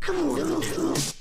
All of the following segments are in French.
Come on.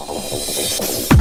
you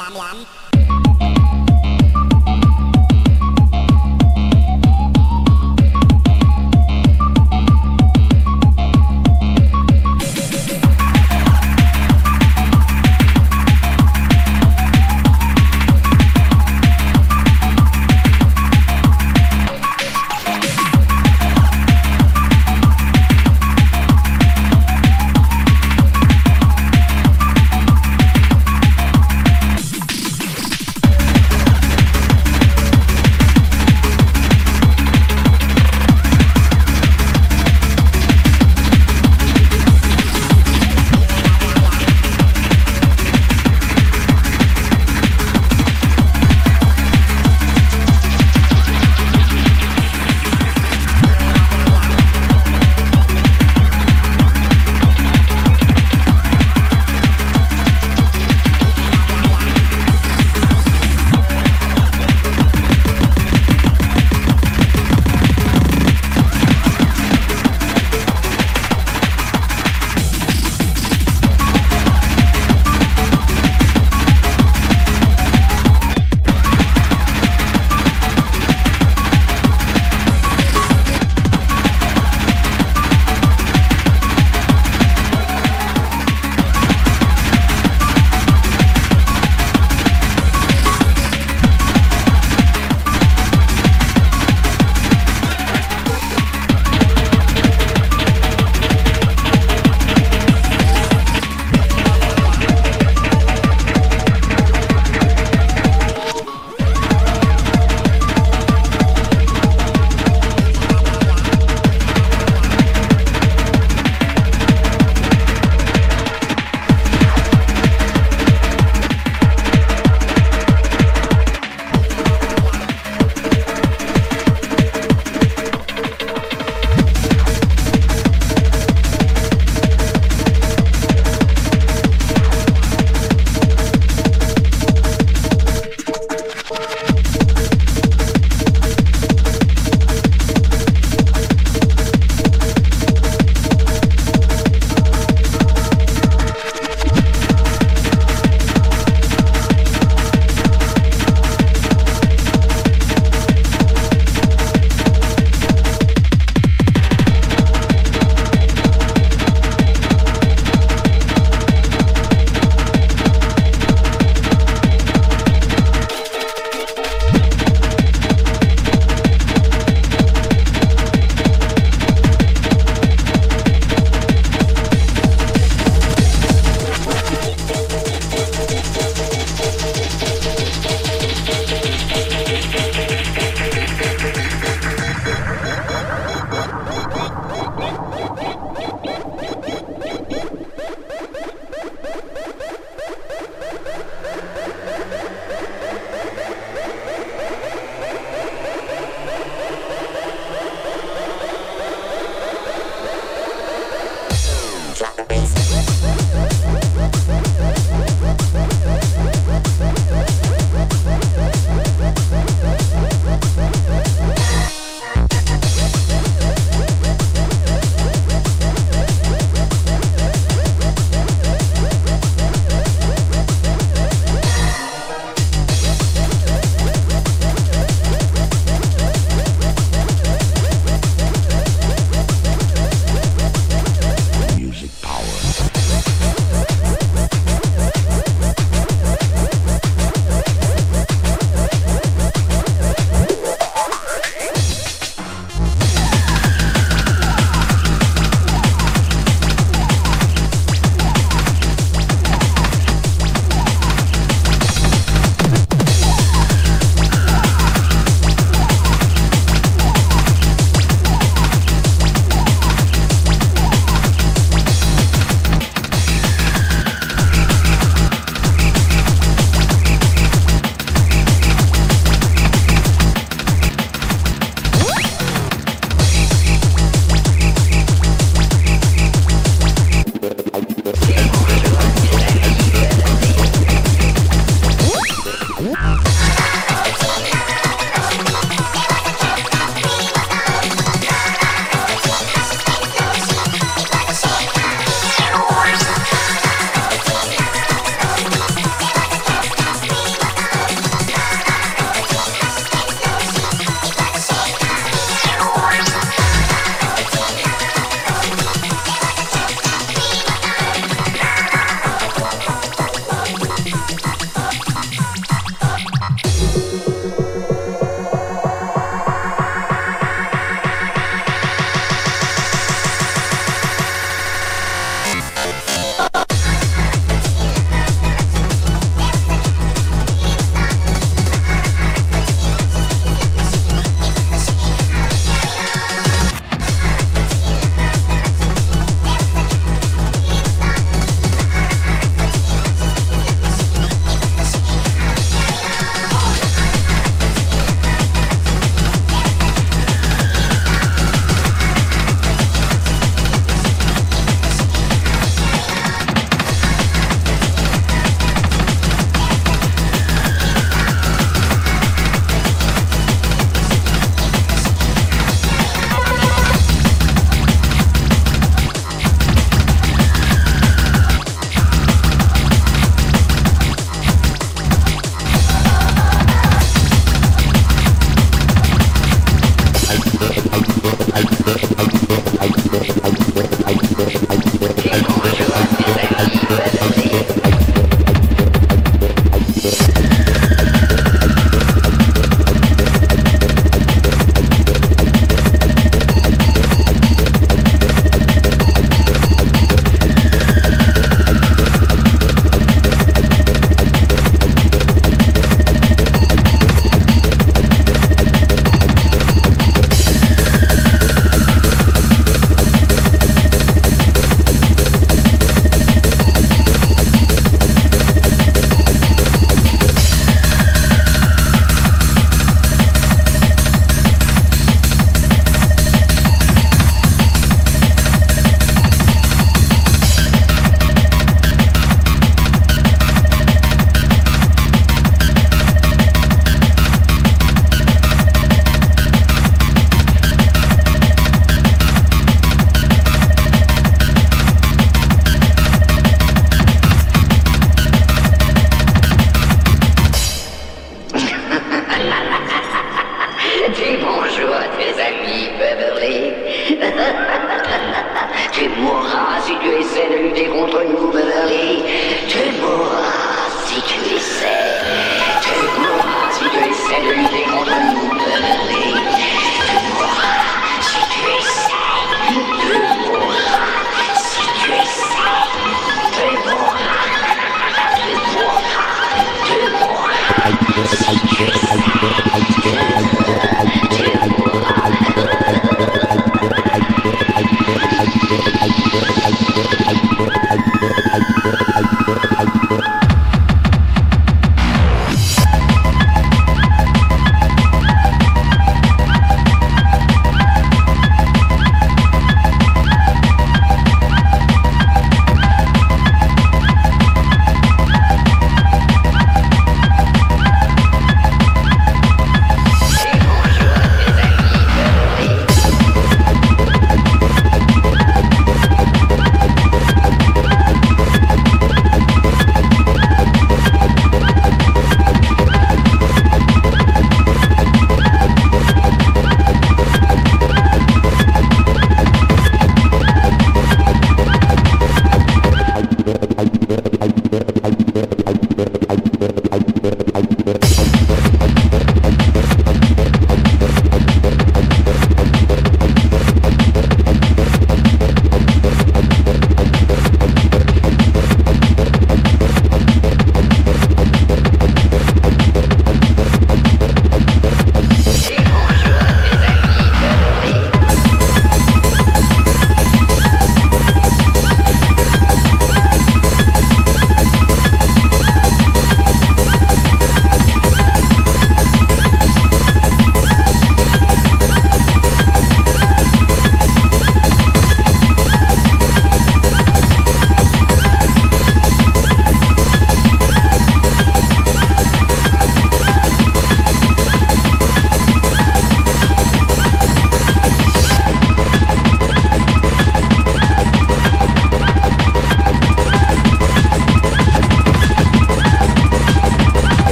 ยาม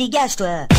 دیگه است تو.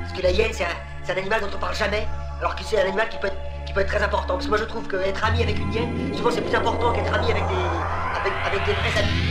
Parce que la hyène, c'est un, c'est un animal dont on parle jamais, alors que c'est un animal qui peut, être, qui peut être très important. Parce que moi, je trouve qu'être ami avec une hyène, souvent, c'est plus important qu'être ami avec des, avec, avec des vrais amis.